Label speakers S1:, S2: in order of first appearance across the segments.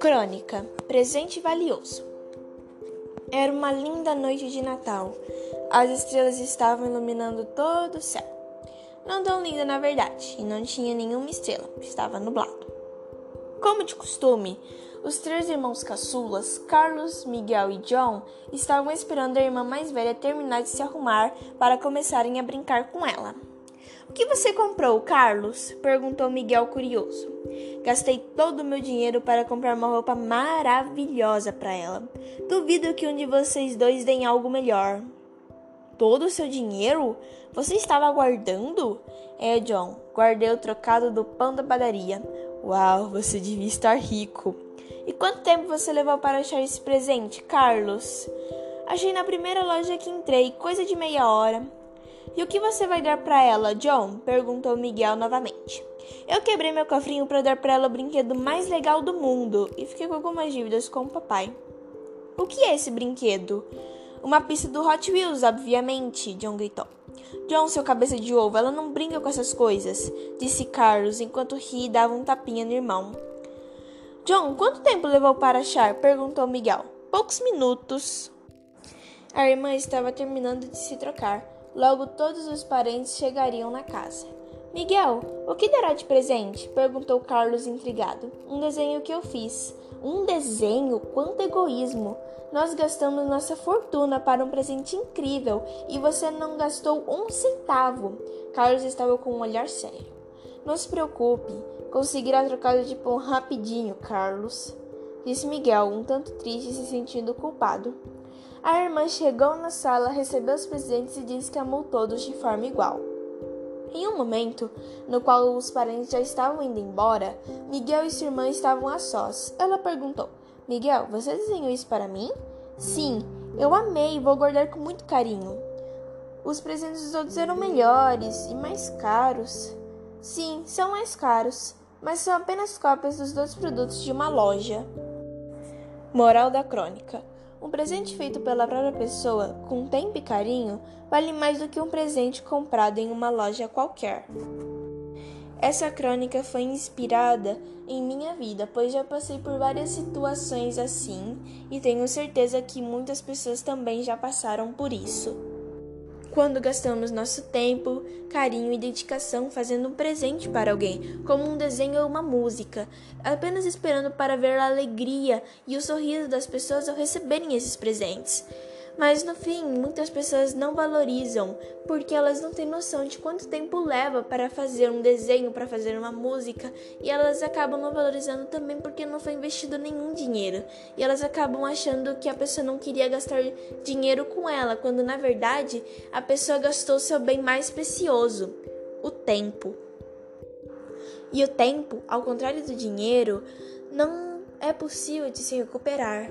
S1: Crônica Presente Valioso Era uma linda noite de Natal. As estrelas estavam iluminando todo o céu. Não tão linda, na verdade, e não tinha nenhuma estrela, estava nublado. Como de costume, os três irmãos caçulas, Carlos, Miguel e John, estavam esperando a irmã mais velha terminar de se arrumar para começarem a brincar com ela. O que você comprou, Carlos? perguntou Miguel curioso. Gastei todo o meu dinheiro para comprar uma roupa maravilhosa para ela. Duvido que um de vocês dois deem algo melhor. Todo o seu dinheiro? Você estava guardando? É, John, guardei o trocado do pão da padaria. Uau, você devia estar rico. E quanto tempo você levou para achar esse presente, Carlos? Achei na primeira loja que entrei, coisa de meia hora. E o que você vai dar para ela, John? perguntou Miguel novamente. Eu quebrei meu cofrinho para dar para ela o brinquedo mais legal do mundo e fiquei com algumas dívidas com o papai. O que é esse brinquedo? Uma pista do Hot Wheels, obviamente, John gritou. John, seu cabeça de ovo, ela não brinca com essas coisas, disse Carlos enquanto ria e dava um tapinha no irmão. John, quanto tempo levou para achar? perguntou Miguel. Poucos minutos. A irmã estava terminando de se trocar. Logo todos os parentes chegariam na casa. Miguel, o que dará de presente? perguntou Carlos intrigado. Um desenho que eu fiz. Um desenho? Quanto egoísmo! Nós gastamos nossa fortuna para um presente incrível e você não gastou um centavo. Carlos estava com um olhar sério. Não se preocupe, conseguirá trocar de pão rapidinho, Carlos, disse Miguel, um tanto triste e se sentindo culpado. A irmã chegou na sala, recebeu os presentes e disse que amou todos de forma igual. Em um momento, no qual os parentes já estavam indo embora, Miguel e sua irmã estavam a sós. Ela perguntou: Miguel, você desenhou isso para mim? Sim, eu amei e vou guardar com muito carinho. Os presentes dos outros eram melhores e mais caros. Sim, são mais caros, mas são apenas cópias dos dois produtos de uma loja. Moral da crônica. Um presente feito pela própria pessoa, com tempo e carinho, vale mais do que um presente comprado em uma loja qualquer. Essa crônica foi inspirada em minha vida, pois já passei por várias situações assim e tenho certeza que muitas pessoas também já passaram por isso quando gastamos nosso tempo, carinho e dedicação fazendo um presente para alguém, como um desenho ou uma música, apenas esperando para ver a alegria e o sorriso das pessoas ao receberem esses presentes. Mas no fim, muitas pessoas não valorizam porque elas não têm noção de quanto tempo leva para fazer um desenho, para fazer uma música, e elas acabam não valorizando também porque não foi investido nenhum dinheiro. E elas acabam achando que a pessoa não queria gastar dinheiro com ela, quando na verdade a pessoa gastou seu bem mais precioso, o tempo. E o tempo, ao contrário do dinheiro, não é possível de se recuperar.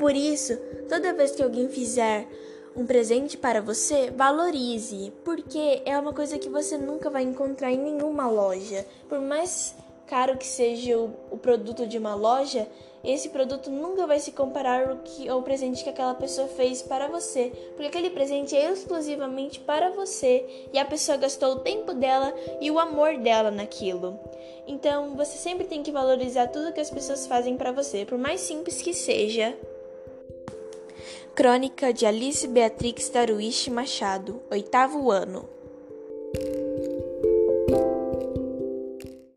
S1: Por isso, toda vez que alguém fizer um presente para você, valorize, porque é uma coisa que você nunca vai encontrar em nenhuma loja. Por mais caro que seja o, o produto de uma loja, esse produto nunca vai se comparar ao, que, ao presente que aquela pessoa fez para você, porque aquele presente é exclusivamente para você e a pessoa gastou o tempo dela e o amor dela naquilo. Então, você sempre tem que valorizar tudo que as pessoas fazem para você, por mais simples que seja. Crônica de Alice Beatrix Darwish Machado, oitavo ano.